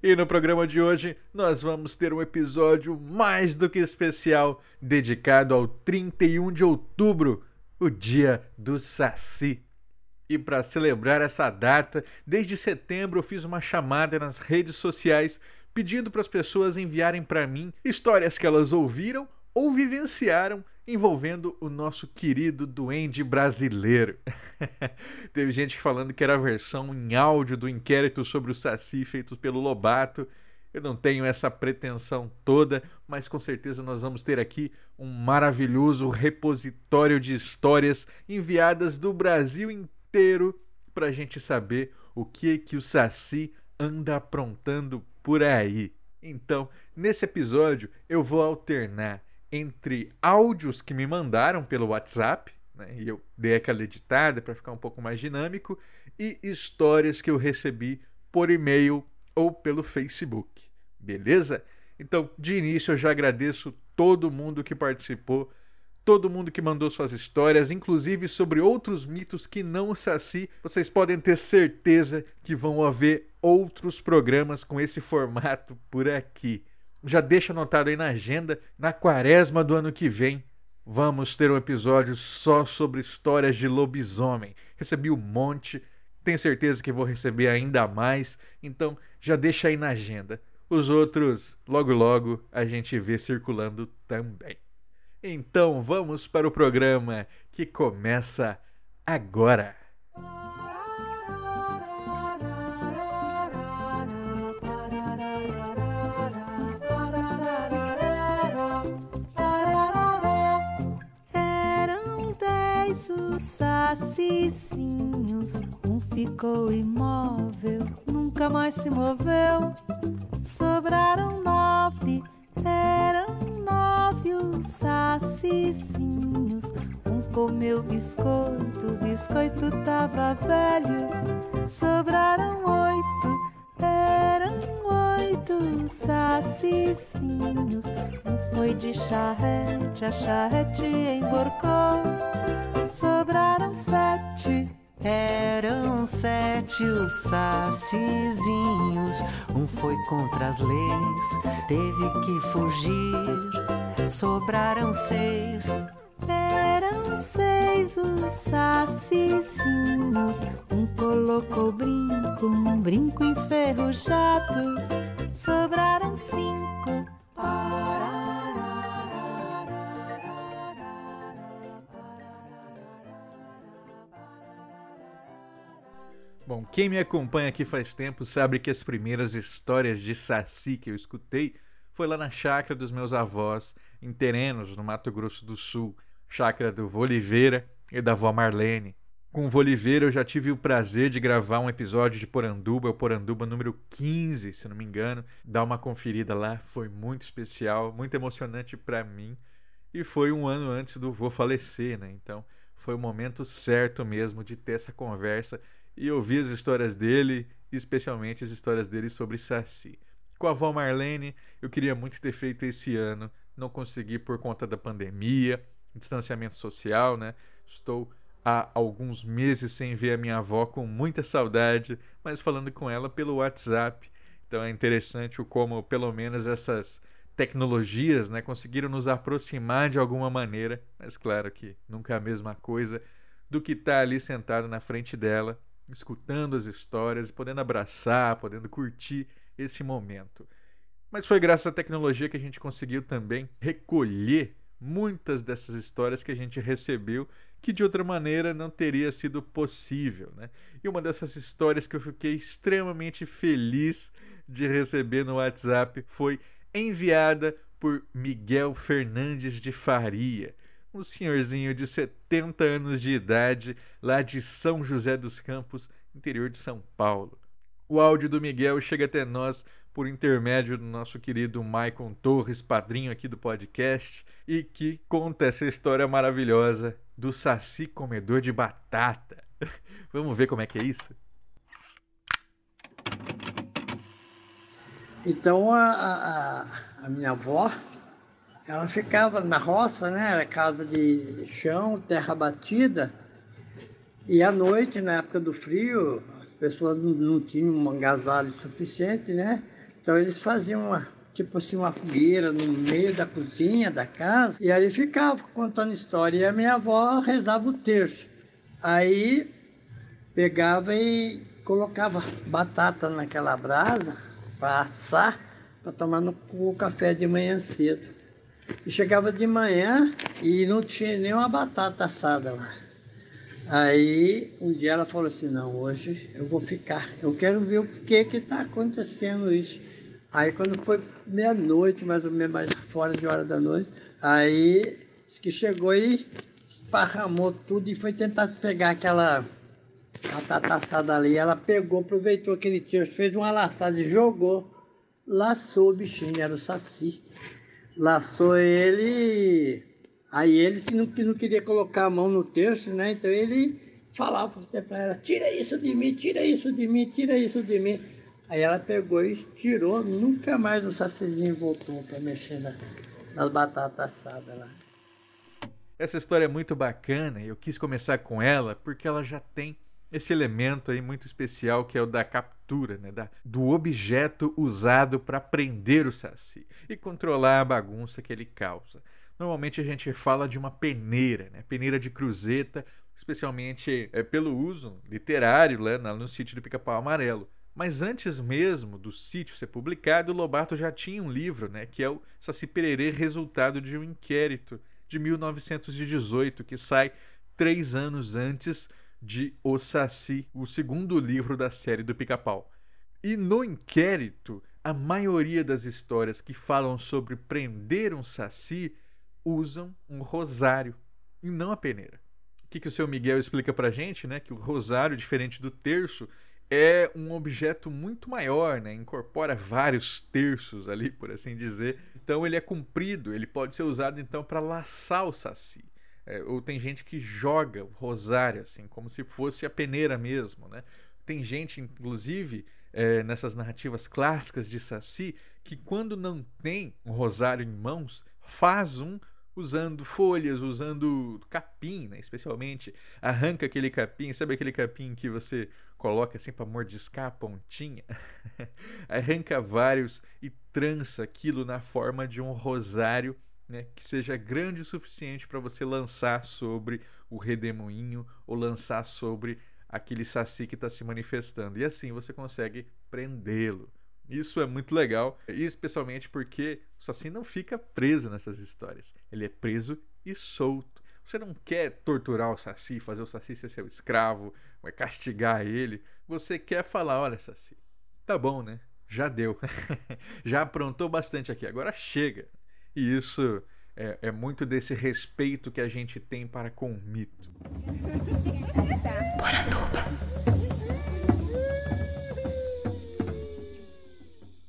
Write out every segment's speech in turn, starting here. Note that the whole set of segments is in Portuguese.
E no programa de hoje nós vamos ter um episódio mais do que especial dedicado ao 31 de outubro, o dia do saci. E para celebrar essa data, desde setembro eu fiz uma chamada nas redes sociais pedindo para as pessoas enviarem para mim histórias que elas ouviram ou vivenciaram envolvendo o nosso querido duende brasileiro. Teve gente falando que era a versão em áudio do inquérito sobre o Saci feito pelo Lobato. Eu não tenho essa pretensão toda, mas com certeza nós vamos ter aqui um maravilhoso repositório de histórias enviadas do Brasil inteiro para a gente saber o que que o Saci anda aprontando por aí. Então, nesse episódio, eu vou alternar entre áudios que me mandaram pelo WhatsApp, né, e eu dei aquela editada para ficar um pouco mais dinâmico, e histórias que eu recebi por e-mail ou pelo Facebook. Beleza? Então, de início, eu já agradeço todo mundo que participou, todo mundo que mandou suas histórias, inclusive sobre outros mitos que não o Saci. Vocês podem ter certeza que vão haver outros programas com esse formato por aqui. Já deixa anotado aí na agenda, na quaresma do ano que vem, vamos ter um episódio só sobre histórias de lobisomem. Recebi um monte, tenho certeza que vou receber ainda mais, então já deixa aí na agenda. Os outros, logo logo, a gente vê circulando também. Então vamos para o programa que começa agora. Dez os sacicinhos, um ficou imóvel, nunca mais se moveu. Sobraram nove, eram nove os sacicinhos. Um comeu biscoito, o biscoito tava velho. Sobraram oito, oito sacicinhos. Um foi de charrete, a charrete emborcou. Sobraram sete. Eram sete os sacizinhos, um foi contra as leis, teve que fugir. Sobraram seis, Eram seis os sacicinhos. Um colocou brinco, um brinco enferrujado. Sobraram cinco. Bom, quem me acompanha aqui faz tempo sabe que as primeiras histórias de Saci que eu escutei foi lá na chácara dos meus avós, em Terenos, no Mato Grosso do Sul, chácara do Voliveira e da avó Marlene. Com o Voliveira eu já tive o prazer de gravar um episódio de Poranduba, o Poranduba número 15, se não me engano. Dá uma conferida lá, foi muito especial, muito emocionante para mim. E foi um ano antes do vô falecer, né? Então foi o momento certo mesmo de ter essa conversa e ouvir as histórias dele, especialmente as histórias dele sobre Saci. Com a avó Marlene, eu queria muito ter feito esse ano, não consegui por conta da pandemia, distanciamento social, né? Estou há alguns meses sem ver a minha avó com muita saudade, mas falando com ela pelo WhatsApp. Então é interessante o como pelo menos essas tecnologias, né, conseguiram nos aproximar de alguma maneira, mas claro que nunca é a mesma coisa do que estar ali sentado na frente dela escutando as histórias, podendo abraçar, podendo curtir esse momento. Mas foi graças à tecnologia que a gente conseguiu também recolher muitas dessas histórias que a gente recebeu que de outra maneira não teria sido possível, né? E uma dessas histórias que eu fiquei extremamente feliz de receber no WhatsApp foi enviada por Miguel Fernandes de Faria um senhorzinho de 70 anos de idade, lá de São José dos Campos, interior de São Paulo. O áudio do Miguel chega até nós por intermédio do nosso querido Maicon Torres, padrinho aqui do podcast, e que conta essa história maravilhosa do Saci comedor de batata. Vamos ver como é que é isso? Então a, a, a minha avó, ela ficava na roça, né? Era casa de chão, terra batida. E à noite, na época do frio, as pessoas não, não tinham um agasalho suficiente, né? Então eles faziam uma, tipo assim, uma fogueira no meio da cozinha da casa, e aí ficava contando história. E a minha avó rezava o terço. Aí pegava e colocava batata naquela brasa para assar, para tomar no café de manhã cedo. E chegava de manhã e não tinha nenhuma batata assada lá. Aí um dia ela falou assim, não, hoje eu vou ficar, eu quero ver o que que está acontecendo isso. Aí quando foi meia-noite, mais ou menos mais fora de hora da noite, aí que chegou e esparramou tudo e foi tentar pegar aquela batata assada ali. Ela pegou, aproveitou aquele tiro, fez uma laçada e jogou, laçou o bichinho, era o saci. Laçou ele, aí ele que não, que não queria colocar a mão no terço, né? Então ele falava para ela, tira isso de mim, tira isso de mim, tira isso de mim. Aí ela pegou e tirou, nunca mais o sacizinho voltou para mexer na, nas batatas assadas lá. Essa história é muito bacana e eu quis começar com ela porque ela já tem esse elemento aí muito especial que é o da captura, né? da, do objeto usado para prender o saci e controlar a bagunça que ele causa. Normalmente a gente fala de uma peneira, né? peneira de cruzeta, especialmente é, pelo uso literário né? no sítio do Pica-Pau Amarelo. Mas antes mesmo do sítio ser publicado, Lobato já tinha um livro, né, que é o Saci Pererê, resultado de um inquérito de 1918, que sai três anos antes de O Saci, o segundo livro da série do Pica-Pau. E no inquérito, a maioria das histórias que falam sobre prender um saci usam um rosário e não a peneira. O que, que o seu Miguel explica pra gente, né? Que o rosário, diferente do terço, é um objeto muito maior, né? incorpora vários terços ali, por assim dizer. Então ele é comprido, ele pode ser usado então para laçar o saci. É, ou tem gente que joga o rosário assim, como se fosse a peneira mesmo, né? Tem gente, inclusive, é, nessas narrativas clássicas de saci, que quando não tem um rosário em mãos, faz um usando folhas, usando capim, né? especialmente. Arranca aquele capim, sabe aquele capim que você coloca assim para mordiscar a pontinha? Arranca vários e trança aquilo na forma de um rosário né, que seja grande o suficiente para você lançar sobre o redemoinho ou lançar sobre aquele saci que está se manifestando. E assim você consegue prendê-lo. Isso é muito legal, especialmente porque o Saci não fica preso nessas histórias. Ele é preso e solto. Você não quer torturar o Saci, fazer o Saci ser seu escravo, castigar ele. Você quer falar: olha, Saci, tá bom, né? Já deu. Já aprontou bastante aqui, agora chega. E isso é, é, muito desse respeito que a gente tem para com o mito.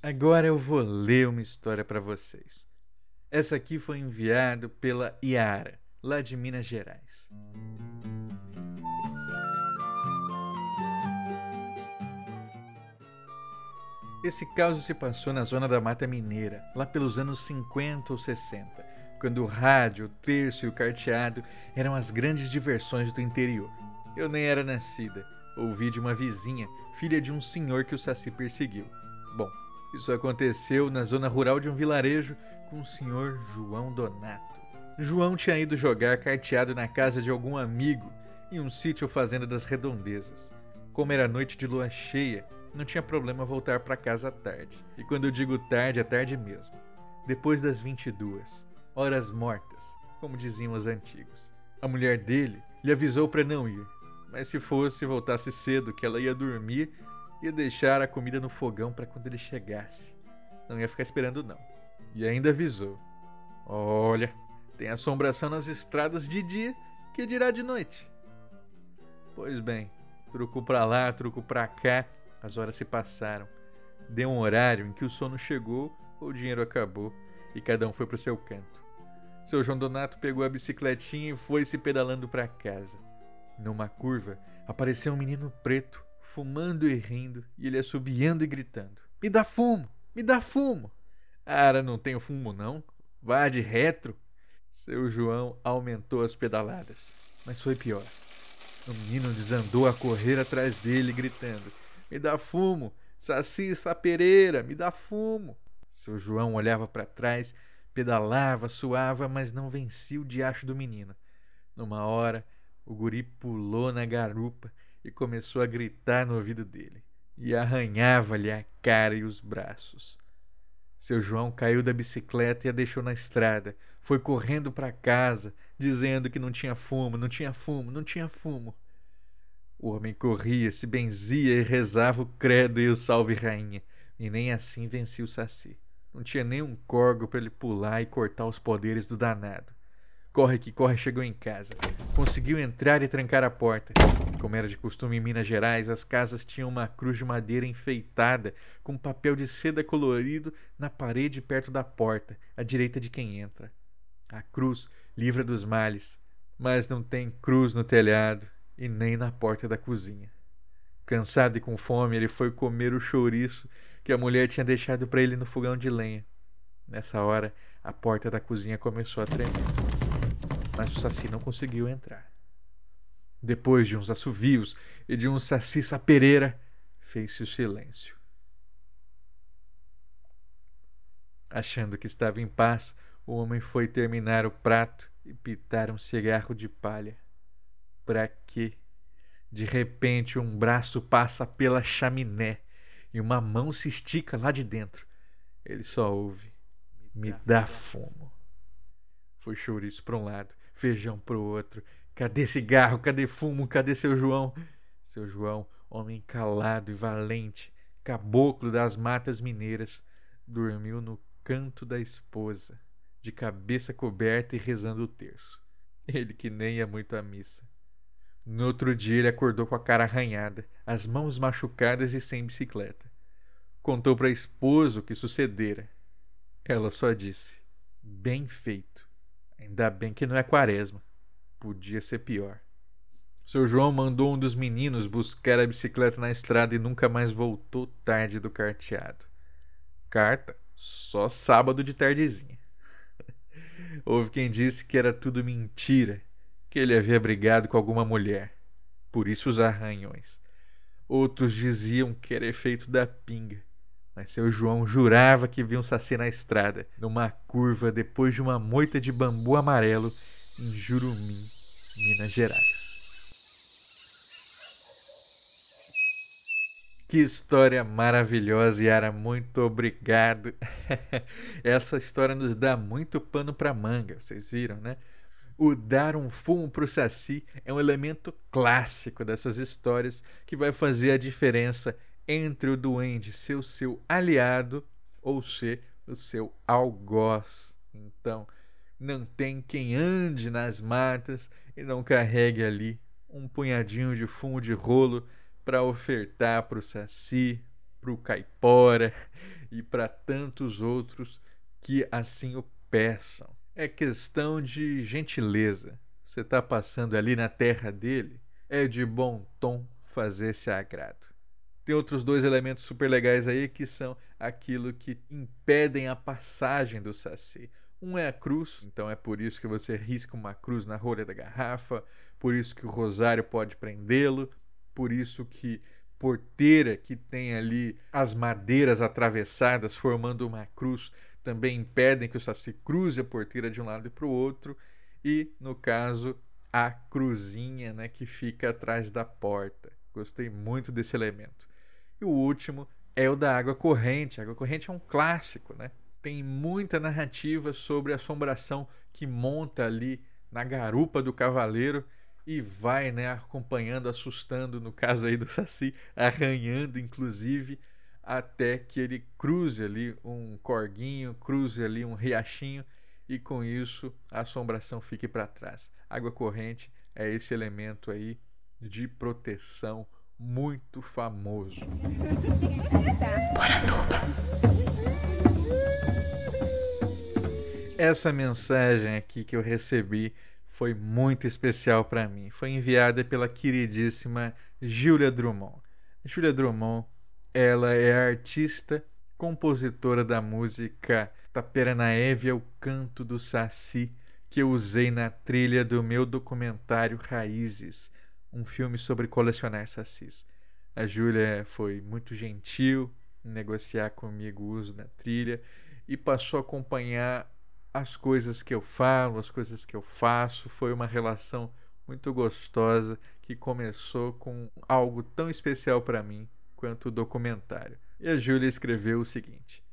Agora eu vou ler uma história para vocês. Essa aqui foi enviada pela Iara, lá de Minas Gerais. Esse caso se passou na zona da Mata Mineira, lá pelos anos 50 ou 60, quando o rádio, o terço e o carteado eram as grandes diversões do interior. Eu nem era nascida, ouvi de uma vizinha, filha de um senhor que o Saci perseguiu. Bom, isso aconteceu na zona rural de um vilarejo com o senhor João Donato. João tinha ido jogar carteado na casa de algum amigo em um sítio fazenda das redondezas. Como era noite de lua cheia, não tinha problema voltar para casa à tarde. E quando eu digo tarde, é tarde mesmo. Depois das 22, horas mortas, como diziam os antigos. A mulher dele lhe avisou para não ir, mas se fosse voltasse cedo que ela ia dormir ia deixar a comida no fogão para quando ele chegasse. Não ia ficar esperando, não. E ainda avisou: Olha, tem assombração nas estradas de dia, que dirá de noite? Pois bem, truco pra lá, truco pra cá, as horas se passaram. Deu um horário em que o sono chegou, o dinheiro acabou e cada um foi para o seu canto. Seu João Donato pegou a bicicletinha e foi se pedalando para casa. Numa curva, apareceu um menino preto, fumando e rindo, e ele assobiando e gritando: Me dá fumo! Me dá fumo! Ara, não tenho fumo não. Vá de retro. Seu João aumentou as pedaladas, mas foi pior. O menino desandou a correr atrás dele, gritando: Me dá fumo! Saci Sapereira, me dá fumo! Seu João olhava para trás, pedalava, suava, mas não vencia o diacho do menino. Numa hora, o guri pulou na garupa e começou a gritar no ouvido dele, e arranhava-lhe a cara e os braços. Seu João caiu da bicicleta e a deixou na estrada. Foi correndo para casa, dizendo que não tinha fumo, não tinha fumo, não tinha fumo. O homem corria, se benzia e rezava o credo e o salve rainha, e nem assim vencia o saci. Não tinha nem um corgo para ele pular e cortar os poderes do danado. Corre que corre chegou em casa. Conseguiu entrar e trancar a porta. Como era de costume em Minas Gerais, as casas tinham uma cruz de madeira enfeitada com papel de seda colorido na parede perto da porta, à direita de quem entra. A cruz livra dos males, mas não tem cruz no telhado e nem na porta da cozinha. Cansado e com fome, ele foi comer o chouriço que a mulher tinha deixado para ele no fogão de lenha. Nessa hora, a porta da cozinha começou a tremer mas o Saci não conseguiu entrar. Depois de uns assovios e de um Saci sapereira, fez-se o silêncio. Achando que estava em paz, o homem foi terminar o prato e pitar um cigarro de palha. Para quê? De repente, um braço passa pela chaminé e uma mão se estica lá de dentro. Ele só ouve: Me dá fumo. Foi chouriço para um lado, feijão pro outro. Cadê cigarro? Cadê fumo? Cadê seu João? Seu João, homem calado e valente, caboclo das matas mineiras, dormiu no canto da esposa, de cabeça coberta e rezando o terço. Ele que nem ia muito à missa. No outro dia ele acordou com a cara arranhada, as mãos machucadas e sem bicicleta. Contou para a esposa o que sucedera. Ela só disse: Bem feito. Ainda bem que não é quaresma. Podia ser pior. Seu João mandou um dos meninos buscar a bicicleta na estrada e nunca mais voltou tarde do carteado. Carta só sábado de tardezinha. Houve quem disse que era tudo mentira, que ele havia brigado com alguma mulher. Por isso os arranhões. Outros diziam que era efeito da pinga. Mas seu João jurava que viu um saci na estrada, numa curva depois de uma moita de bambu amarelo em Jurumim, Minas Gerais. Que história maravilhosa, Yara. Muito obrigado. Essa história nos dá muito pano para manga, vocês viram, né? O dar um fumo para o Saci é um elemento clássico dessas histórias que vai fazer a diferença entre o duende ser o seu aliado ou ser o seu algoz. Então, não tem quem ande nas matas e não carregue ali um punhadinho de fumo de rolo para ofertar para o saci, para o caipora e para tantos outros que assim o peçam. É questão de gentileza. Você está passando ali na terra dele, é de bom tom fazer esse agrado. Tem outros dois elementos super legais aí que são aquilo que impedem a passagem do saci. Um é a cruz, então é por isso que você risca uma cruz na rolha da garrafa, por isso que o rosário pode prendê-lo, por isso que porteira que tem ali as madeiras atravessadas formando uma cruz também impedem que o saci cruze a porteira de um lado para o outro e no caso a cruzinha né, que fica atrás da porta. Gostei muito desse elemento. E o último é o da água corrente. A água corrente é um clássico, né? Tem muita narrativa sobre a assombração que monta ali na garupa do cavaleiro e vai, né, acompanhando, assustando, no caso aí do Saci, arranhando inclusive, até que ele cruze ali um corguinho, cruze ali um riachinho e com isso a assombração fique para trás. Água corrente é esse elemento aí de proteção muito famoso. Essa mensagem aqui que eu recebi foi muito especial para mim. Foi enviada pela queridíssima Julia Drummond. Julia Drummond, ela é artista, compositora da música Taperanaeve é o Canto do Saci, que eu usei na trilha do meu documentário Raízes, um filme sobre colecionar sacis. A Júlia foi muito gentil em negociar comigo o uso da trilha e passou a acompanhar as coisas que eu falo, as coisas que eu faço. Foi uma relação muito gostosa que começou com algo tão especial para mim quanto o documentário. E a Júlia escreveu o seguinte: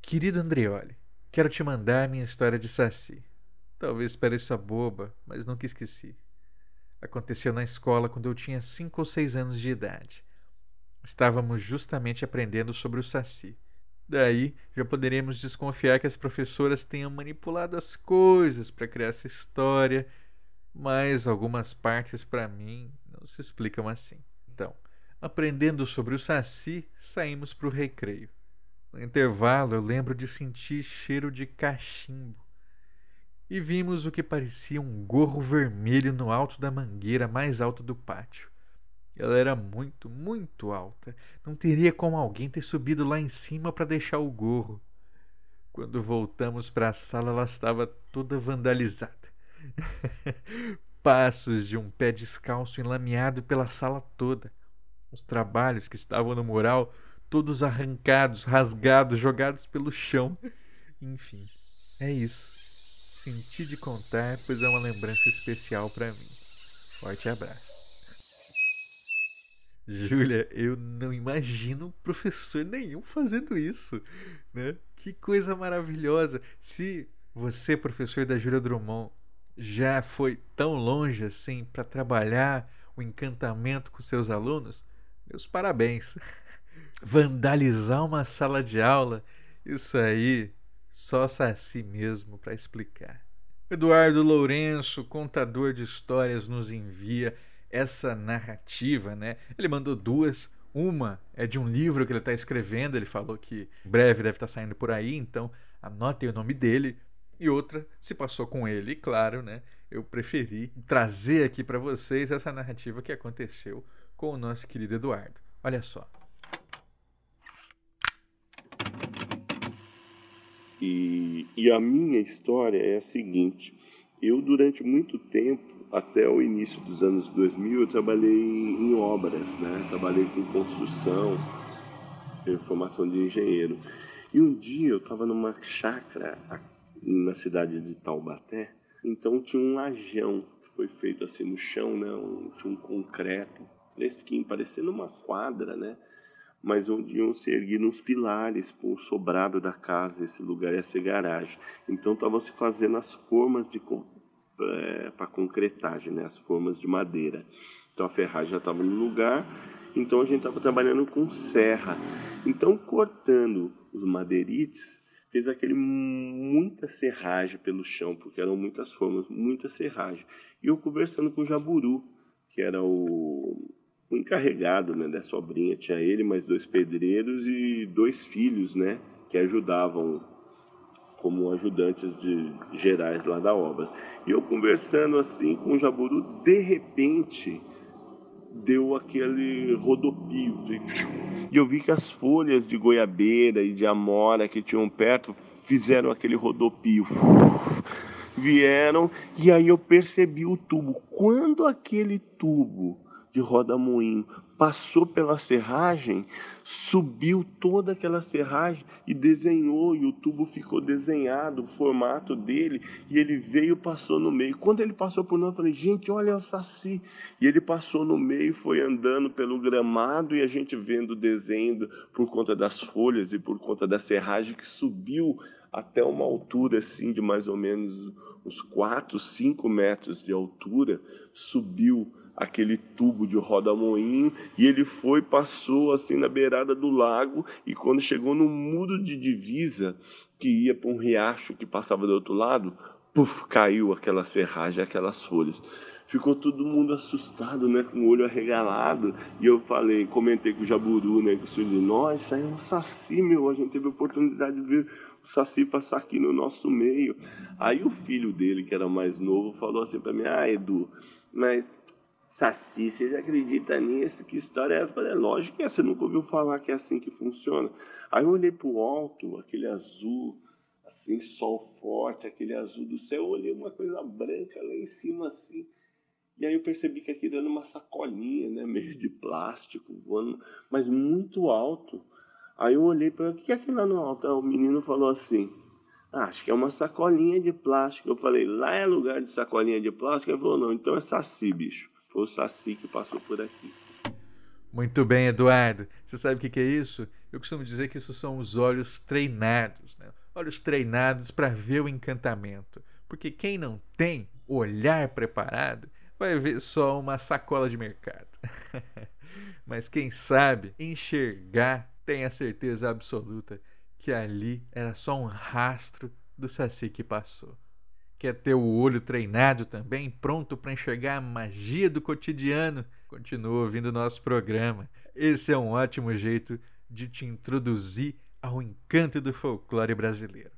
Querido Andreoli, quero te mandar minha história de Saci. Talvez pareça boba, mas nunca esqueci. Aconteceu na escola quando eu tinha cinco ou seis anos de idade. Estávamos justamente aprendendo sobre o Saci. Daí já poderemos desconfiar que as professoras tenham manipulado as coisas para criar essa história, mas algumas partes para mim não se explicam assim. Então, aprendendo sobre o Saci, saímos para o recreio. No intervalo, eu lembro de sentir cheiro de cachimbo. E vimos o que parecia um gorro vermelho no alto da mangueira mais alta do pátio. Ela era muito, muito alta. Não teria como alguém ter subido lá em cima para deixar o gorro. Quando voltamos para a sala, ela estava toda vandalizada. Passos de um pé descalço enlameado pela sala toda. Os trabalhos que estavam no mural, todos arrancados, rasgados, jogados pelo chão. Enfim, é isso. Senti de contar, pois é uma lembrança especial para mim. Forte abraço. Júlia, eu não imagino professor nenhum fazendo isso, né? Que coisa maravilhosa. Se você, professor da Júlia Drummond, já foi tão longe assim para trabalhar o encantamento com seus alunos, meus parabéns. Vandalizar uma sala de aula, isso aí só Saci mesmo para explicar. Eduardo Lourenço, contador de histórias, nos envia essa narrativa, né? Ele mandou duas. Uma é de um livro que ele está escrevendo, ele falou que breve deve estar tá saindo por aí, então anotem o nome dele. E outra se passou com ele, claro, né? Eu preferi trazer aqui para vocês essa narrativa que aconteceu com o nosso querido Eduardo. Olha só. E, e a minha história é a seguinte: eu, durante muito tempo, até o início dos anos 2000, eu trabalhei em obras, né? Trabalhei com construção, formação de engenheiro. E um dia eu estava numa chácara na cidade de Taubaté, então tinha um lajão que foi feito assim no chão, né? Um, tinha um concreto fresquinho, parecendo uma quadra, né? Mas onde iam se erguer uns pilares para o sobrado da casa, esse lugar ia ser garagem. Então estavam se fazendo as formas de é, para concretagem, né? as formas de madeira. Então a ferragem já estava no lugar, então a gente estava trabalhando com serra. Então cortando os madeirites, fez aquele muita serragem pelo chão, porque eram muitas formas, muita serragem. E eu conversando com o Jaburu, que era o, o encarregado né, dessa obrinha, tinha ele, mais dois pedreiros e dois filhos, né, que ajudavam como ajudantes de gerais lá da obra. E eu conversando assim com o Jaburu, de repente deu aquele rodopio. E eu vi que as folhas de goiabeira e de amora que tinham perto fizeram aquele rodopio. Vieram e aí eu percebi o tubo. Quando aquele tubo de roda-moinho passou pela serragem, subiu toda aquela serragem e desenhou, e o tubo ficou desenhado, o formato dele, e ele veio passou no meio. Quando ele passou por nós, eu falei, gente, olha o saci. E ele passou no meio, foi andando pelo gramado, e a gente vendo o desenho por conta das folhas e por conta da serragem que subiu até uma altura assim de mais ou menos uns 4, 5 metros de altura, subiu aquele tubo de roda-moinho e ele foi, passou assim na beirada do lago e quando chegou no muro de divisa que ia para um riacho que passava do outro lado, puf, caiu aquela serragem, aquelas folhas. Ficou todo mundo assustado, né, com o olho arregalado. E eu falei, comentei com o Jaburu, né, com o senhor isso aí é um saci, meu. A gente teve a oportunidade de ver o saci passar aqui no nosso meio. Aí o filho dele, que era mais novo, falou assim para mim: Ah, Edu, mas Saci, vocês acreditam nisso? Que história é essa? falei, é lógico que é, você nunca ouviu falar que é assim que funciona. Aí eu olhei para o alto, aquele azul, assim, sol forte, aquele azul do céu, eu olhei uma coisa branca lá em cima, assim. E aí eu percebi que aquilo era uma sacolinha, né, meio de plástico, voando, mas muito alto. Aí eu olhei para o que é aquilo lá no alto? Aí o menino falou assim, ah, acho que é uma sacolinha de plástico. Eu falei, lá é lugar de sacolinha de plástico? Ele falou, não, então é saci, bicho. Foi o Saci que passou por aqui. Muito bem, Eduardo. Você sabe o que, é isso? Eu costumo dizer que isso são os olhos treinados, né? Olhos treinados para ver o encantamento. Porque quem não tem olhar preparado vai ver só uma sacola de mercado. Mas quem sabe enxergar tem a certeza absoluta que ali era só um rastro do saci que passou. Quer ter o olho treinado também, pronto para enxergar a magia do cotidiano? Continua ouvindo nosso programa. Esse é um ótimo jeito de te introduzir ao encanto do folclore brasileiro.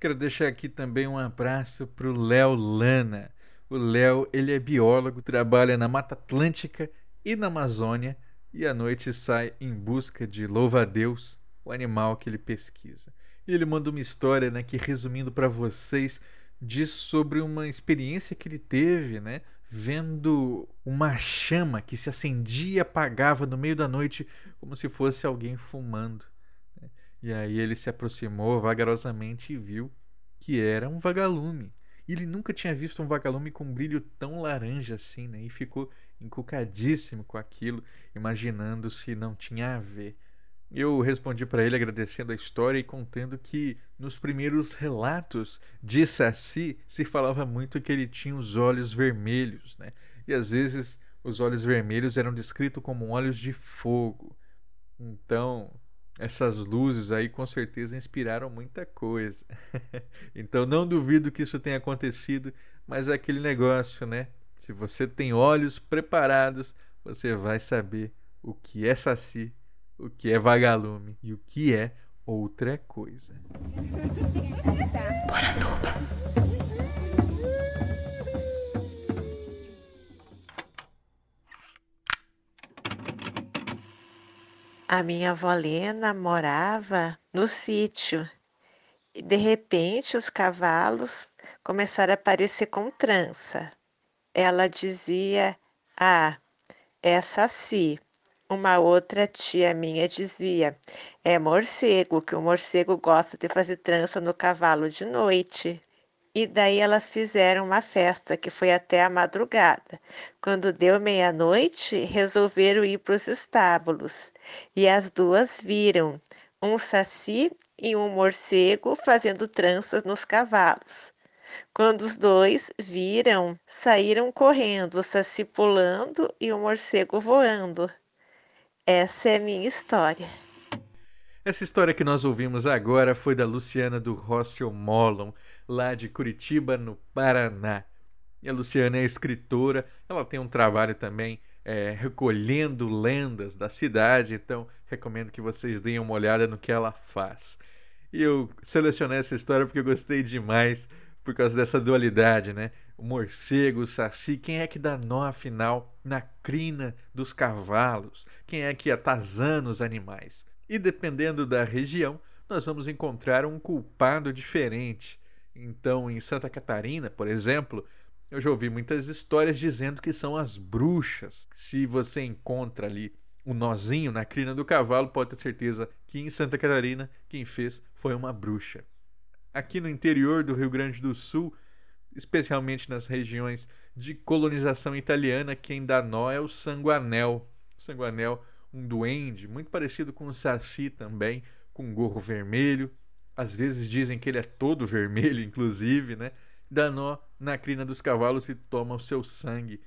Quero deixar aqui também um abraço para o Léo Lana. O Léo ele é biólogo, trabalha na Mata Atlântica e na Amazônia e à noite sai em busca de louva-a-Deus, o animal que ele pesquisa. E ele manda uma história né, que, resumindo para vocês, diz sobre uma experiência que ele teve, né? Vendo uma chama que se acendia e apagava no meio da noite, como se fosse alguém fumando. Né? E aí ele se aproximou vagarosamente e viu que era um vagalume. Ele nunca tinha visto um vagalume com um brilho tão laranja assim, né? E ficou encucadíssimo com aquilo, imaginando se não tinha a ver. Eu respondi para ele agradecendo a história e contando que nos primeiros relatos de Saci se falava muito que ele tinha os olhos vermelhos, né? E às vezes os olhos vermelhos eram descritos como olhos de fogo. Então, essas luzes aí com certeza inspiraram muita coisa. então não duvido que isso tenha acontecido, mas é aquele negócio, né? Se você tem olhos preparados, você vai saber o que é Saci o que é vagalume e o que é outra coisa. A minha avó Lena morava no sítio e de repente os cavalos começaram a aparecer com trança. Ela dizia: Ah, é saci. Uma outra tia minha dizia: é morcego, que o morcego gosta de fazer trança no cavalo de noite. E daí elas fizeram uma festa que foi até a madrugada. Quando deu meia-noite, resolveram ir para os estábulos. E as duas viram um saci e um morcego fazendo tranças nos cavalos. Quando os dois viram, saíram correndo, o saci pulando e o morcego voando. Essa é a minha história. Essa história que nós ouvimos agora foi da Luciana do Rossel Mollon, lá de Curitiba, no Paraná. E a Luciana é escritora, ela tem um trabalho também é, recolhendo lendas da cidade, então recomendo que vocês deem uma olhada no que ela faz. E eu selecionei essa história porque eu gostei demais por causa dessa dualidade, né? O morcego, o saci, quem é que dá nó afinal na crina dos cavalos? Quem é que atazana os animais? E dependendo da região, nós vamos encontrar um culpado diferente. Então, em Santa Catarina, por exemplo, eu já ouvi muitas histórias dizendo que são as bruxas. Se você encontra ali um nozinho na crina do cavalo, pode ter certeza que em Santa Catarina quem fez foi uma bruxa aqui no interior do Rio Grande do Sul, especialmente nas regiões de colonização italiana, quem dá nó é o sanguanel. O sanguanel, um duende, muito parecido com o saci também, com gorro vermelho. Às vezes dizem que ele é todo vermelho, inclusive, né? Dá nó na crina dos cavalos e toma o seu sangue.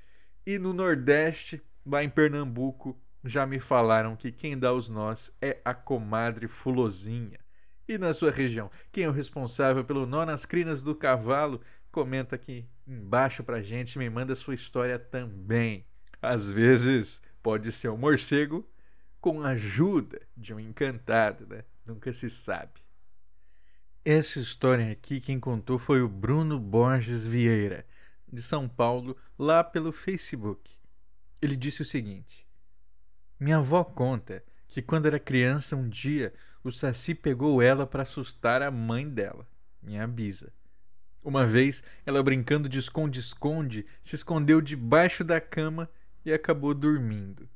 E no Nordeste, lá em Pernambuco, já me falaram que quem dá os nós é a comadre Fulozinha. E na sua região, quem é o responsável pelo nó nas crinas do cavalo? Comenta aqui embaixo pra gente, me manda sua história também. Às vezes pode ser um morcego com a ajuda de um encantado, né? Nunca se sabe. Essa história aqui quem contou foi o Bruno Borges Vieira, de São Paulo, lá pelo Facebook. Ele disse o seguinte: Minha avó conta que quando era criança, um dia o Saci pegou ela para assustar a mãe dela, minha bisa. Uma vez, ela brincando de esconde-esconde, se escondeu debaixo da cama e acabou dormindo.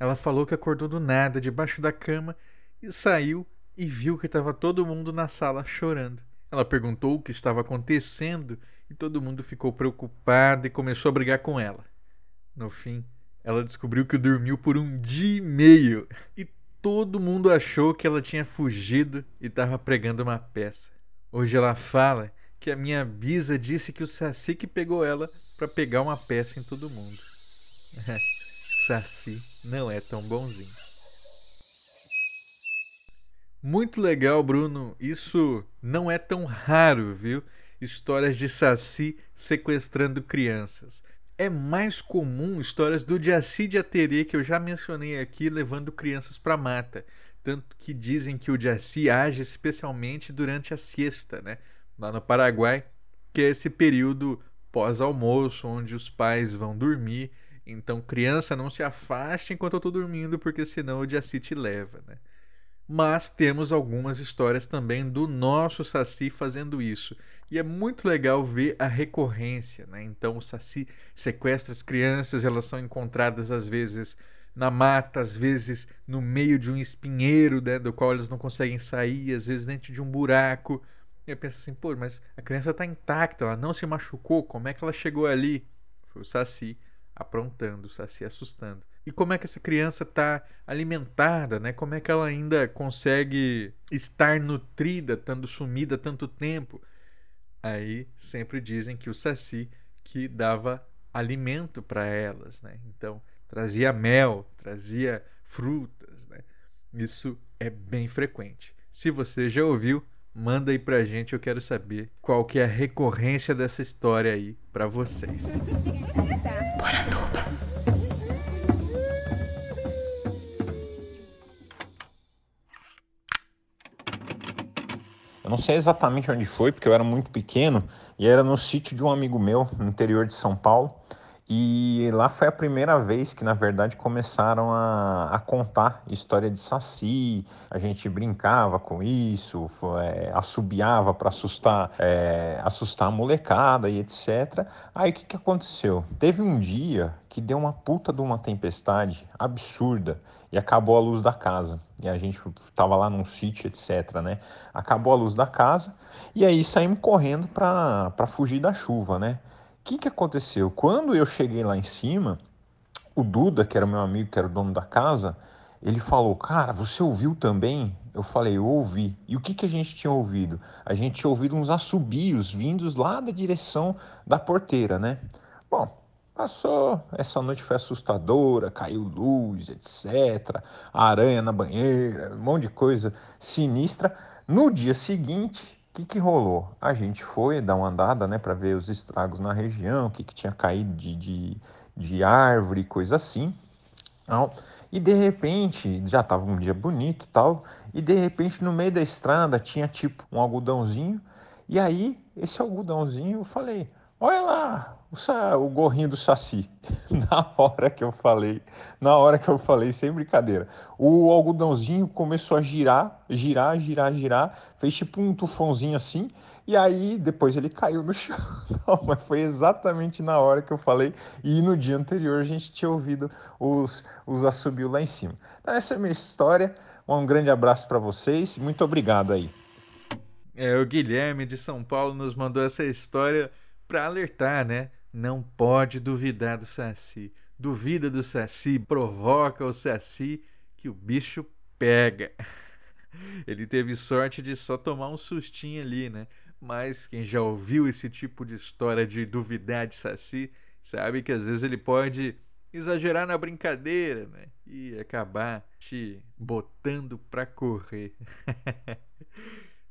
Ela falou que acordou do nada debaixo da cama e saiu e viu que estava todo mundo na sala chorando. Ela perguntou o que estava acontecendo e todo mundo ficou preocupado e começou a brigar com ela. No fim, ela descobriu que dormiu por um dia e meio e todo mundo achou que ela tinha fugido e estava pregando uma peça. Hoje ela fala que a minha bisa disse que o Saci que pegou ela para pegar uma peça em todo mundo. Saci não é tão bonzinho. Muito legal, Bruno. Isso não é tão raro, viu? Histórias de Saci sequestrando crianças. É mais comum histórias do Jaci de Aterê, que eu já mencionei aqui, levando crianças para mata. Tanto que dizem que o Jaci age especialmente durante a siesta, né? Lá no Paraguai, que é esse período pós-almoço, onde os pais vão dormir então, criança, não se afaste enquanto eu estou dormindo, porque senão o Jaci te leva, né? Mas temos algumas histórias também do nosso Saci fazendo isso. E é muito legal ver a recorrência, né? Então o Saci sequestra as crianças, elas são encontradas às vezes na mata, às vezes no meio de um espinheiro, né, do qual elas não conseguem sair, às vezes dentro de um buraco. E eu penso assim, pô, mas a criança está intacta, ela não se machucou, como é que ela chegou ali? Foi o Saci aprontando, se assustando. E como é que essa criança está alimentada, né? Como é que ela ainda consegue estar nutrida, estando sumida tanto tempo? Aí sempre dizem que o Saci que dava alimento para elas, né? Então trazia mel, trazia frutas, né? Isso é bem frequente. Se você já ouviu, manda aí pra gente, eu quero saber qual que é a recorrência dessa história aí para vocês. Eu não sei exatamente onde foi, porque eu era muito pequeno, e era no sítio de um amigo meu, no interior de São Paulo. E lá foi a primeira vez que, na verdade, começaram a, a contar história de saci. A gente brincava com isso, foi, é, assobiava para assustar, é, assustar a molecada e etc. Aí o que, que aconteceu? Teve um dia que deu uma puta de uma tempestade absurda e acabou a luz da casa. E a gente estava lá num sítio, etc. Né? Acabou a luz da casa e aí saímos correndo para fugir da chuva, né? Que, que aconteceu? Quando eu cheguei lá em cima, o Duda, que era meu amigo, que era o dono da casa, ele falou: Cara, você ouviu também? Eu falei: Eu ouvi. E o que, que a gente tinha ouvido? A gente tinha ouvido uns assobios vindos lá da direção da porteira, né? Bom, passou. Essa noite foi assustadora, caiu luz, etc. aranha na banheira, um monte de coisa sinistra. No dia seguinte, que, que rolou? A gente foi dar uma andada né, para ver os estragos na região, o que, que tinha caído de, de, de árvore, coisa assim. Tal. E de repente, já estava um dia bonito tal, e de repente no meio da estrada tinha tipo um algodãozinho, e aí esse algodãozinho eu falei, olha lá, o, gorrinho do Saci. na hora que eu falei, na hora que eu falei, sem brincadeira, o algodãozinho começou a girar, girar, girar, girar, fez tipo um tufãozinho assim, e aí depois ele caiu no chão. Não, mas foi exatamente na hora que eu falei, e no dia anterior a gente tinha ouvido os, os assobios lá em cima. Então, essa é a minha história. Um grande abraço para vocês, muito obrigado aí. É, o Guilherme de São Paulo nos mandou essa história para alertar, né? Não pode duvidar do Saci. Duvida do Saci, provoca o Saci que o bicho pega. Ele teve sorte de só tomar um sustinho ali, né? Mas quem já ouviu esse tipo de história de duvidar de Saci, sabe que às vezes ele pode exagerar na brincadeira, né? E acabar te botando pra correr.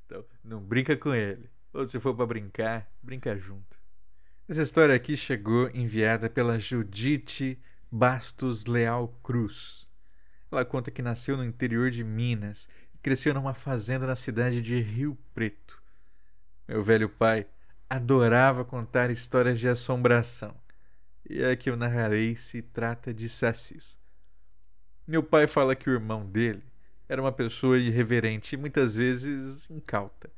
então, não brinca com ele. Ou se for para brincar, brinca junto. Essa história aqui chegou enviada pela Judite Bastos Leal Cruz. Ela conta que nasceu no interior de Minas e cresceu numa fazenda na cidade de Rio Preto. Meu velho pai adorava contar histórias de assombração. E a que eu narrarei se trata de Sassis. Meu pai fala que o irmão dele era uma pessoa irreverente e muitas vezes incauta.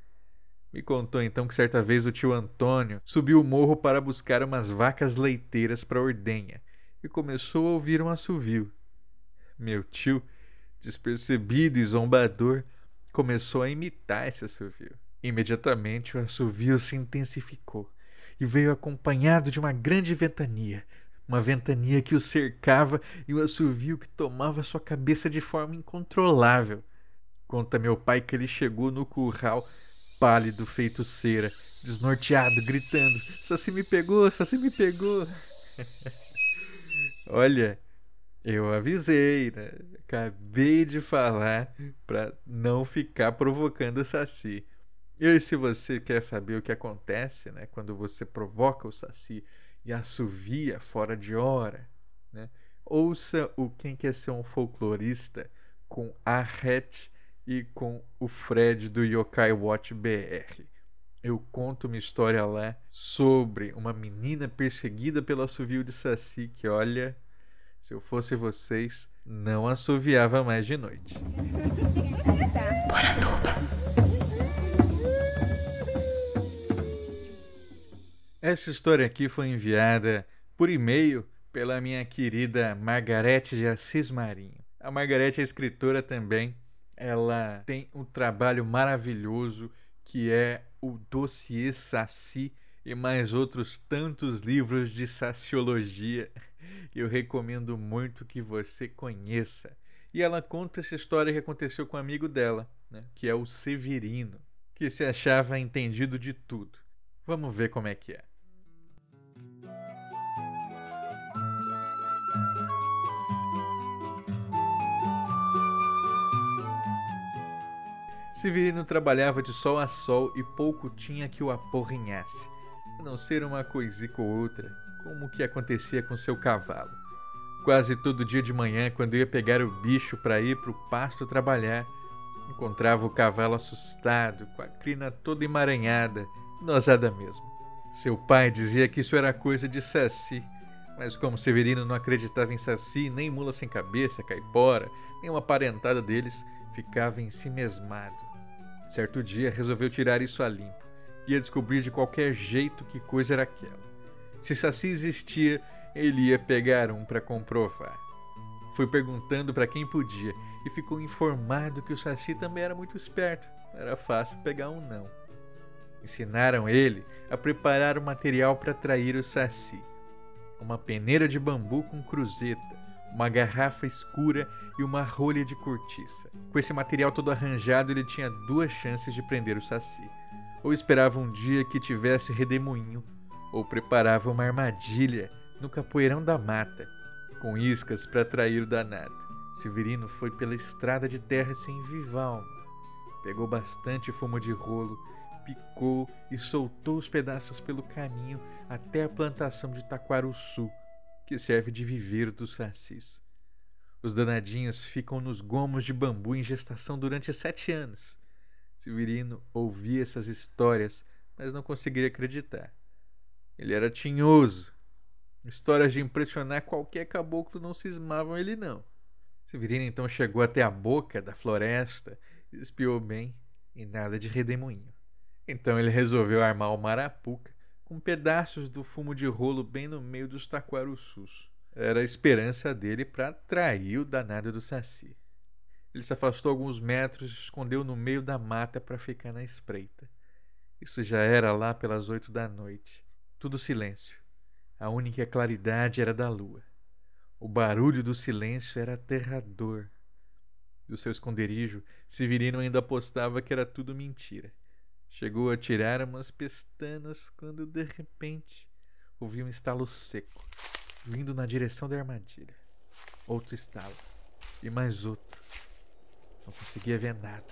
Me contou então que certa vez o tio Antônio subiu o morro para buscar umas vacas leiteiras para ordenha e começou a ouvir um assovio. Meu tio, despercebido e zombador, começou a imitar esse assovio. Imediatamente o assovio se intensificou e veio acompanhado de uma grande ventania, uma ventania que o cercava e um assovio que tomava sua cabeça de forma incontrolável. Conta meu pai que ele chegou no curral pálido feito cera, desnorteado, gritando: Saci me pegou, Saci me pegou. Olha, eu avisei, né? Acabei de falar para não ficar provocando o Saci. E se você quer saber o que acontece, né, quando você provoca o Saci e assovia fora de hora, né? Ouça o Quem Quer Ser um Folclorista com a Hatch e com o Fred do Yokai Watch BR. Eu conto uma história lá sobre uma menina perseguida pelo assovio de Saci que, olha, se eu fosse vocês, não assoviava mais de noite. Essa história aqui foi enviada por e-mail pela minha querida Margarete de Assis Marinho. A Margarete é escritora também ela tem um trabalho maravilhoso que é o Dossiê Saci e mais outros tantos livros de saciologia. Eu recomendo muito que você conheça. E ela conta essa história que aconteceu com um amigo dela, né, que é o Severino, que se achava entendido de tudo. Vamos ver como é que é. Severino trabalhava de sol a sol e pouco tinha que o aporrinhasse, a não ser uma coisica ou outra, como o que acontecia com seu cavalo. Quase todo dia de manhã, quando ia pegar o bicho para ir para o pasto trabalhar, encontrava o cavalo assustado, com a crina toda emaranhada, nosada mesmo. Seu pai dizia que isso era coisa de Saci, mas como Severino não acreditava em Saci, nem mula sem cabeça, caipora, nem uma parentada deles, ficava em si mesmado. Certo dia resolveu tirar isso a limpo. Ia descobrir de qualquer jeito que coisa era aquela. Se Saci existia, ele ia pegar um para comprovar. Foi perguntando para quem podia e ficou informado que o Saci também era muito esperto. Era fácil pegar um não. Ensinaram ele a preparar o material para atrair o Saci. Uma peneira de bambu com cruzeta, uma garrafa escura e uma rolha de cortiça. Com esse material todo arranjado, ele tinha duas chances de prender o Saci. Ou esperava um dia que tivesse redemoinho, ou preparava uma armadilha no capoeirão da mata, com iscas para atrair o danado. Severino foi pela estrada de terra sem vivalma. Pegou bastante fumo de rolo, picou e soltou os pedaços pelo caminho até a plantação de Taquaruçu, que serve de viveiro dos sacis. Os danadinhos ficam nos gomos de bambu em gestação durante sete anos. Severino ouvia essas histórias, mas não conseguia acreditar. Ele era tinhoso. Histórias de impressionar qualquer caboclo não cismavam ele, não. Severino então chegou até a boca da floresta, espiou bem e nada de redemoinho. Então ele resolveu armar o marapuca com pedaços do fumo de rolo bem no meio dos taquarussus. Era a esperança dele para atrair o danado do saci. Ele se afastou alguns metros e se escondeu no meio da mata para ficar na espreita. Isso já era lá pelas oito da noite. Tudo silêncio. A única claridade era da lua. O barulho do silêncio era aterrador. Do seu esconderijo, Severino ainda apostava que era tudo mentira. Chegou a tirar umas pestanas quando de repente ouviu um estalo seco, vindo na direção da armadilha. Outro estalo e mais outro. Não conseguia ver nada.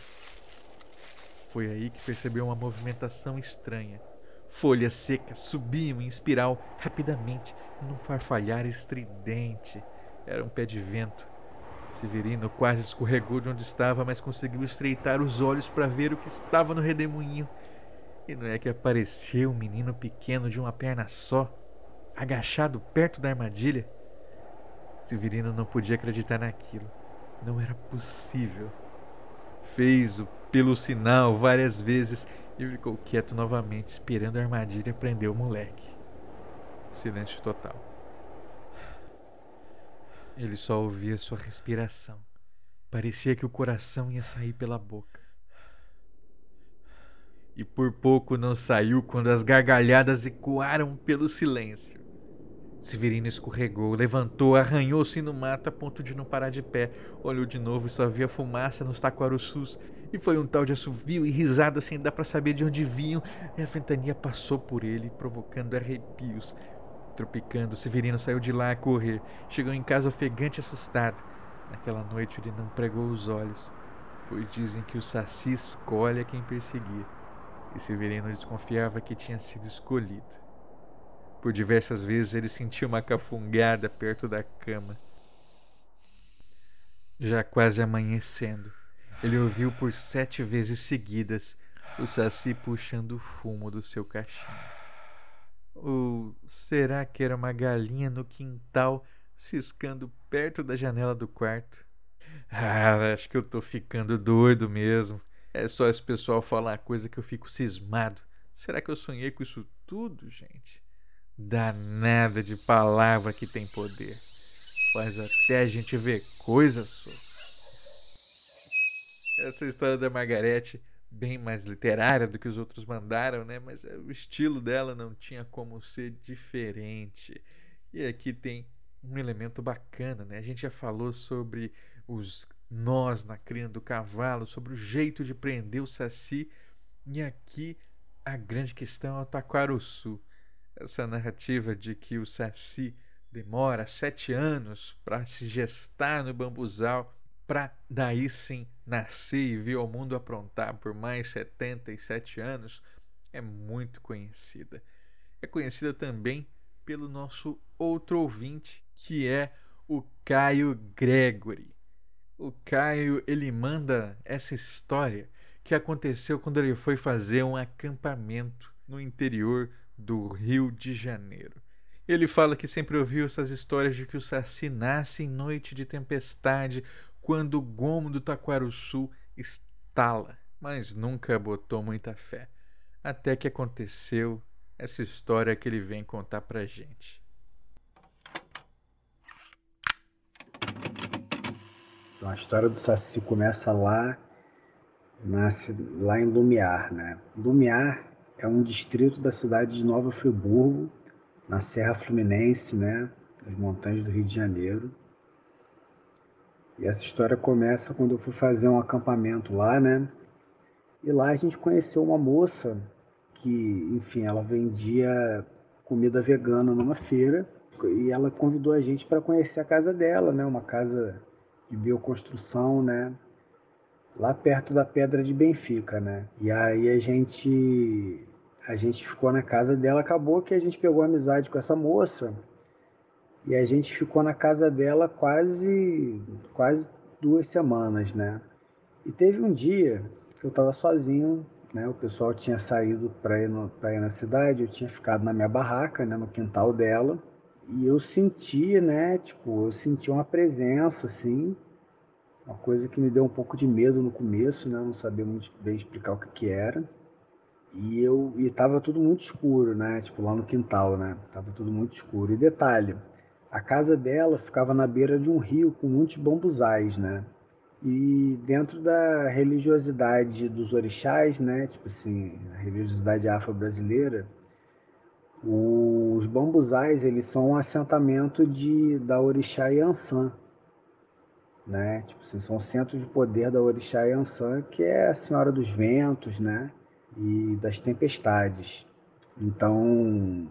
Foi aí que percebeu uma movimentação estranha. Folhas secas subiam em espiral rapidamente, num farfalhar estridente. Era um pé de vento. Severino quase escorregou de onde estava, mas conseguiu estreitar os olhos para ver o que estava no redemoinho. E não é que apareceu um menino pequeno de uma perna só, agachado perto da armadilha? Severino não podia acreditar naquilo. Não era possível. Fez-o pelo sinal várias vezes e ficou quieto novamente, esperando a armadilha prender o moleque. Silêncio total. Ele só ouvia sua respiração. Parecia que o coração ia sair pela boca. E por pouco não saiu quando as gargalhadas ecoaram pelo silêncio. Severino escorregou, levantou, arranhou-se no mato a ponto de não parar de pé. Olhou de novo e só via fumaça nos taquarussus. E foi um tal de assovio e risada sem dar para saber de onde vinham. E a ventania passou por ele, provocando arrepios. Tropicando, Severino saiu de lá a correr. Chegou em casa ofegante e assustado. Naquela noite ele não pregou os olhos, pois dizem que o saci escolhe a quem perseguir. E Severino desconfiava que tinha sido escolhido. Por diversas vezes ele sentiu uma cafungada perto da cama. Já quase amanhecendo, ele ouviu por sete vezes seguidas o Saci puxando o fumo do seu cachimbo. Ou será que era uma galinha no quintal ciscando perto da janela do quarto? Ah, acho que eu tô ficando doido mesmo. É só esse pessoal falar coisa que eu fico cismado. Será que eu sonhei com isso tudo, gente? Danada de palavra que tem poder. Faz até a gente ver coisas, só. Essa história da Margarete, bem mais literária do que os outros mandaram, né? Mas o estilo dela não tinha como ser diferente. E aqui tem um elemento bacana, né? A gente já falou sobre os nós na crina do cavalo, sobre o jeito de prender o saci. E aqui a grande questão é o taquaruçu essa narrativa de que o Saci demora sete anos para se gestar no bambuzal, para daí sim nascer e ver o mundo aprontar por mais 77 anos, é muito conhecida. É conhecida também pelo nosso outro ouvinte, que é o Caio Gregory. O Caio ele manda essa história que aconteceu quando ele foi fazer um acampamento no interior do Rio de Janeiro. Ele fala que sempre ouviu essas histórias de que o Saci nasce em noite de tempestade, quando o gomo do Taquaruçu estala, mas nunca botou muita fé. Até que aconteceu essa história que ele vem contar pra gente. Então a história do Saci começa lá, nasce lá em Lumiar, né? Lumiar é um distrito da cidade de Nova Friburgo, na Serra Fluminense, né, nas montanhas do Rio de Janeiro. E essa história começa quando eu fui fazer um acampamento lá, né? E lá a gente conheceu uma moça que, enfim, ela vendia comida vegana numa feira e ela convidou a gente para conhecer a casa dela, né? Uma casa de bioconstrução, né? Lá perto da Pedra de Benfica, né? E aí a gente a gente ficou na casa dela, acabou que a gente pegou amizade com essa moça e a gente ficou na casa dela quase quase duas semanas, né? E teve um dia que eu estava sozinho, né? O pessoal tinha saído para ir, ir na cidade, eu tinha ficado na minha barraca, né? No quintal dela e eu senti, né? Tipo, eu senti uma presença assim, uma coisa que me deu um pouco de medo no começo, né? Não sabia muito bem explicar o que que era. E eu e tava tudo muito escuro, né? Tipo lá no quintal, né? Tava tudo muito escuro. E detalhe, a casa dela ficava na beira de um rio com muitos bambuzais, né? E dentro da religiosidade dos orixás, né? Tipo assim, a religiosidade afro-brasileira, os bambuzais, eles são um assentamento de da orixá Yansan, né? Tipo assim, são centros de poder da orixá Yansan, que é a senhora dos ventos, né? e das tempestades. Então,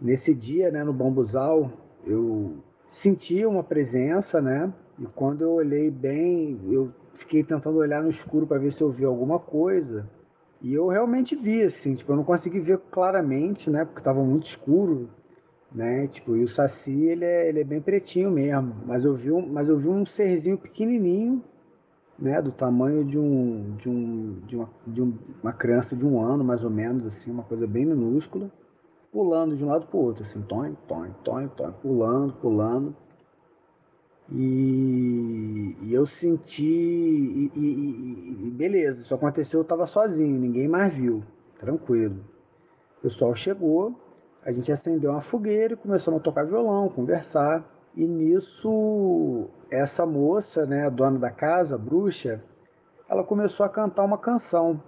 nesse dia, né, no bambuzal, eu senti uma presença, né? E quando eu olhei bem, eu fiquei tentando olhar no escuro para ver se eu vi alguma coisa. E eu realmente vi, assim, tipo, eu não consegui ver claramente, né? Porque estava muito escuro, né? Tipo, e o Saci, ele é, ele é bem pretinho mesmo. Mas eu vi um, mas eu vi um serzinho pequenininho, né? Do tamanho de um, de um, de uma, de um, uma criança de um ano, mais ou menos, assim, uma coisa bem minúscula, pulando de um lado para o outro, assim, tom, tom, tom, tom, pulando, pulando. E, e eu senti. E, e, e, beleza, isso aconteceu, eu estava sozinho, ninguém mais viu, tranquilo. O pessoal chegou, a gente acendeu uma fogueira e começou a tocar violão, conversar. E nisso, essa moça, né, a dona da casa, a bruxa, ela começou a cantar uma canção.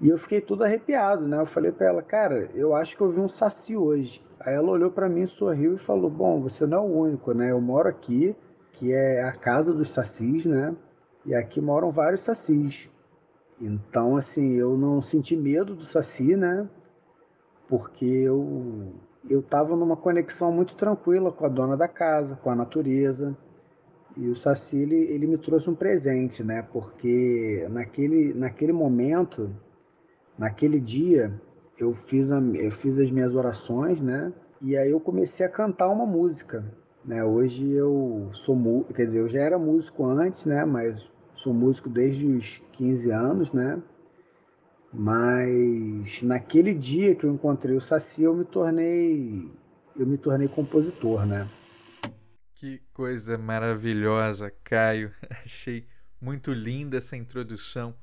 E eu fiquei tudo arrepiado, né? Eu falei para ela, cara, eu acho que eu vi um saci hoje. Aí ela olhou para mim, sorriu e falou: Bom, você não é o único, né? Eu moro aqui, que é a casa dos sacis, né? E aqui moram vários sacis. Então, assim, eu não senti medo do saci, né? Porque eu eu estava numa conexão muito tranquila com a dona da casa, com a natureza. E o Saci ele, ele me trouxe um presente, né? Porque naquele, naquele momento, naquele dia, eu fiz, a, eu fiz as minhas orações, né? E aí eu comecei a cantar uma música, né? Hoje eu sou, quer dizer, eu já era músico antes, né? Mas sou músico desde os 15 anos, né? Mas naquele dia que eu encontrei o Saci, eu me tornei eu me tornei compositor, né? Que coisa maravilhosa, Caio. Achei muito linda essa introdução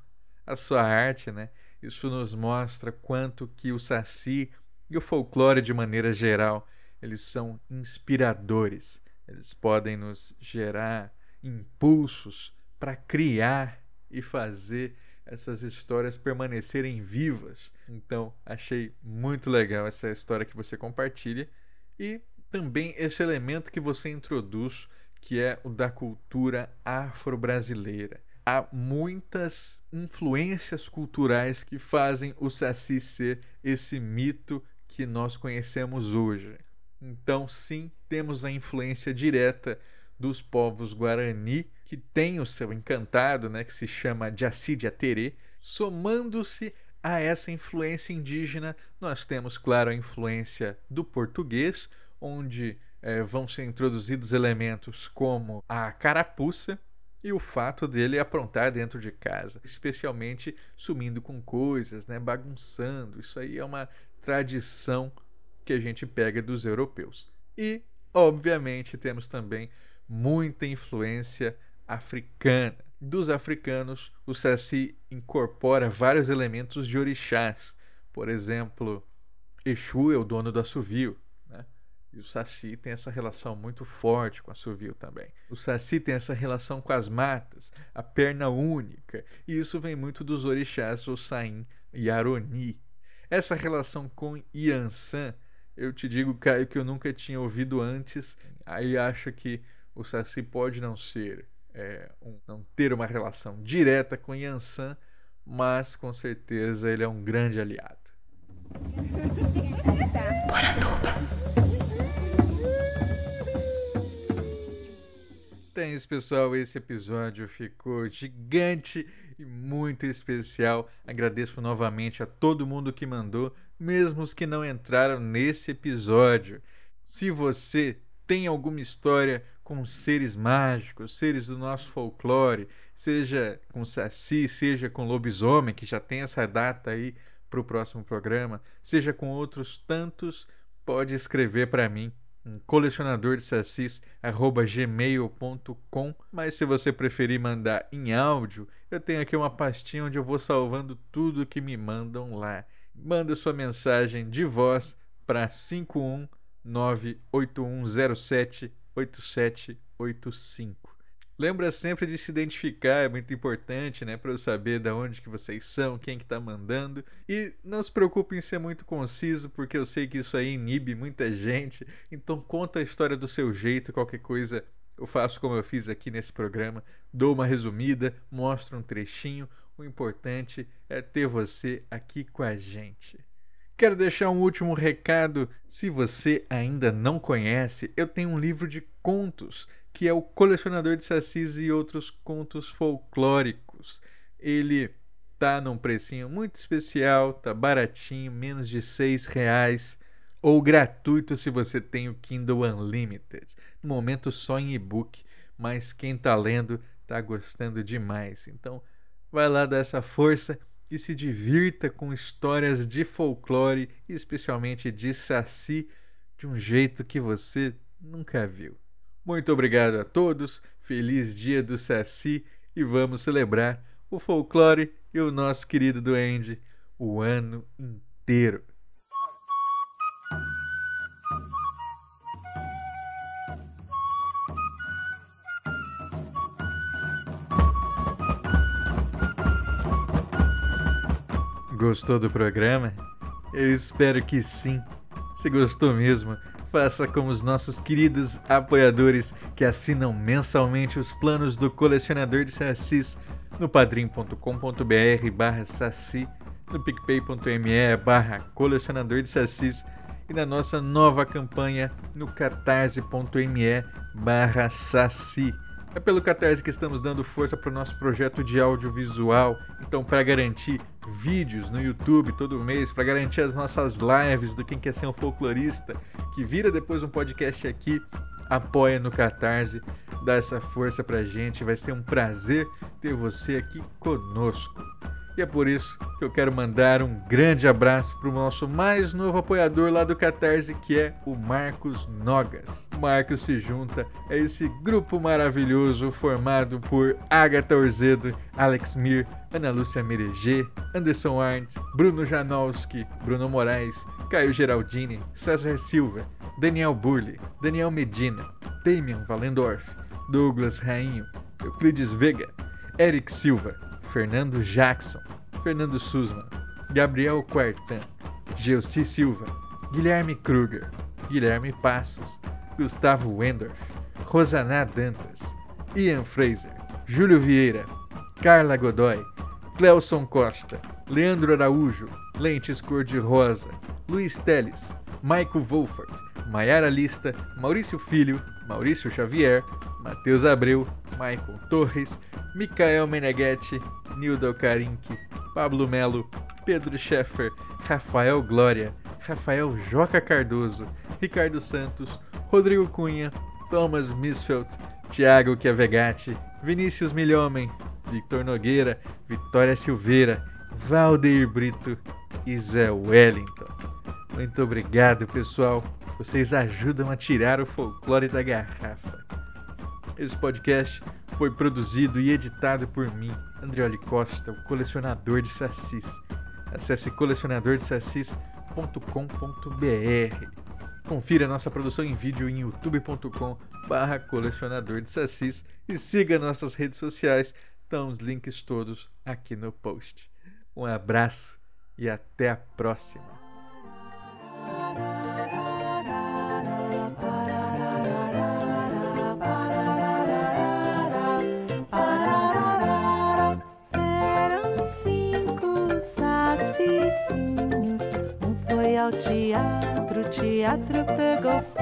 à sua arte, né? Isso nos mostra quanto que o Saci e o folclore de maneira geral, eles são inspiradores. Eles podem nos gerar impulsos para criar e fazer essas histórias permanecerem vivas. Então, achei muito legal essa história que você compartilha e também esse elemento que você introduz, que é o da cultura afro-brasileira. Há muitas influências culturais que fazem o Saci ser esse mito que nós conhecemos hoje. Então, sim, temos a influência direta dos povos Guarani que tem o seu encantado, né, que se chama Jaci Aterê, somando-se a essa influência indígena, nós temos, claro, a influência do português, onde é, vão ser introduzidos elementos como a carapuça e o fato dele aprontar dentro de casa, especialmente sumindo com coisas, né, bagunçando. Isso aí é uma tradição que a gente pega dos europeus. E, obviamente, temos também muita influência africana. Dos africanos, o Saci incorpora vários elementos de orixás. Por exemplo, Exu é o dono do assovio. E o Saci tem essa relação muito forte com o assovio também. O Saci tem essa relação com as matas, a perna única. E isso vem muito dos orixás Ossain e Aroni. Essa relação com Yansan, eu te digo, Caio, que eu nunca tinha ouvido antes. Aí acho que o Saci pode não ser é, um, não ter uma relação direta com Yansan, mas com certeza ele é um grande aliado. Então é isso, pessoal. Esse episódio ficou gigante e muito especial. Agradeço novamente a todo mundo que mandou, mesmo os que não entraram nesse episódio. Se você tem alguma história com seres mágicos, seres do nosso folclore, seja com Saci, seja com lobisomem, que já tem essa data aí para o próximo programa, seja com outros tantos, pode escrever para mim colecionador de gmail.com mas se você preferir mandar em áudio eu tenho aqui uma pastinha onde eu vou salvando tudo que me mandam lá manda sua mensagem de voz para 5198107 8785. Lembra sempre de se identificar, é muito importante, né, para eu saber de onde que vocês são, quem que tá mandando. E não se preocupe em ser muito conciso, porque eu sei que isso aí inibe muita gente. Então conta a história do seu jeito, qualquer coisa eu faço como eu fiz aqui nesse programa, dou uma resumida, mostro um trechinho. O importante é ter você aqui com a gente. Quero deixar um último recado. Se você ainda não conhece, eu tenho um livro de contos que é o Colecionador de Sacis e Outros Contos Folclóricos. Ele tá num precinho muito especial, tá baratinho, menos de seis reais ou gratuito se você tem o Kindle Unlimited. No momento só em e-book, mas quem tá lendo tá gostando demais. Então, vai lá dar essa força e se divirta com histórias de folclore, especialmente de Saci, de um jeito que você nunca viu. Muito obrigado a todos, feliz dia do Saci e vamos celebrar o folclore e o nosso querido duende o ano inteiro. Gostou do programa? Eu espero que sim. Se gostou mesmo, faça como os nossos queridos apoiadores que assinam mensalmente os planos do colecionador de sacis no padrim.com.br barra saci, no picpay.me barra colecionador de sacis e na nossa nova campanha no catarse.me barra saci. É pelo Catarse que estamos dando força para o nosso projeto de audiovisual. Então, para garantir vídeos no YouTube todo mês, para garantir as nossas lives do Quem Quer Ser um Folclorista, que vira depois um podcast aqui, apoia no Catarse, dá essa força para gente. Vai ser um prazer ter você aqui conosco. E é por isso que eu quero mandar um grande abraço para o nosso mais novo apoiador lá do Catarse, que é o Marcos Nogas. O Marcos se junta a esse grupo maravilhoso formado por Agatha Orzedo, Alex Mir, Ana Lúcia Mereger, Anderson Arndt, Bruno Janowski, Bruno Moraes, Caio Geraldini, César Silva, Daniel Burli, Daniel Medina, Damian Valendorf, Douglas Rainho, Euclides Vega, Eric Silva, Fernando Jackson, Fernando Sussman, Gabriel Quartan, Gelsi Silva, Guilherme Kruger, Guilherme Passos, Gustavo Wendorf, Rosaná Dantas, Ian Fraser, Júlio Vieira, Carla Godoy, Cleuson Costa, Leandro Araújo, Lentes Cor-de-Rosa, Luiz Teles, Maico Wolfert, Maiara Lista, Maurício Filho, Maurício Xavier, Matheus Abreu, Michael Torres, Micael Meneghetti, Nildo Carinque, Pablo Melo, Pedro Scheffer, Rafael Glória, Rafael Joca Cardoso, Ricardo Santos, Rodrigo Cunha, Thomas Misfeld, Thiago Chiavegatti, Vinícius Milhomem, Victor Nogueira, Vitória Silveira, Valdeir Brito e Zé Wellington. Muito obrigado, pessoal. Vocês ajudam a tirar o folclore da garrafa. Esse podcast foi produzido e editado por mim, Andrioli Costa, o colecionador de sacis. Acesse colecionadordesacis.com.br. Confira nossa produção em vídeo em youtube.com barra colecionador de sacis e siga nossas redes sociais, estão os links todos aqui no post. Um abraço e até a próxima. Teatro, teatro pegou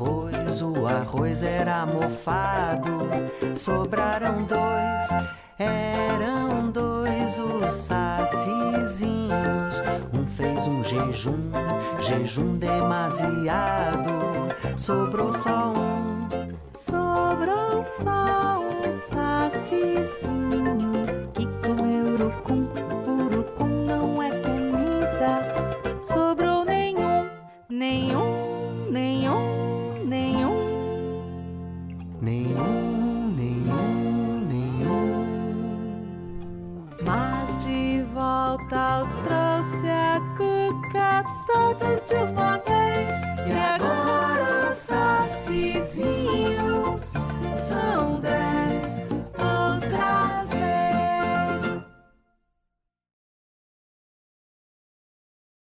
arroz, o arroz era mofado. Sobraram dois, eram dois os sacizinhos. Um fez um jejum, jejum demasiado. Sobrou só um. Sobrou só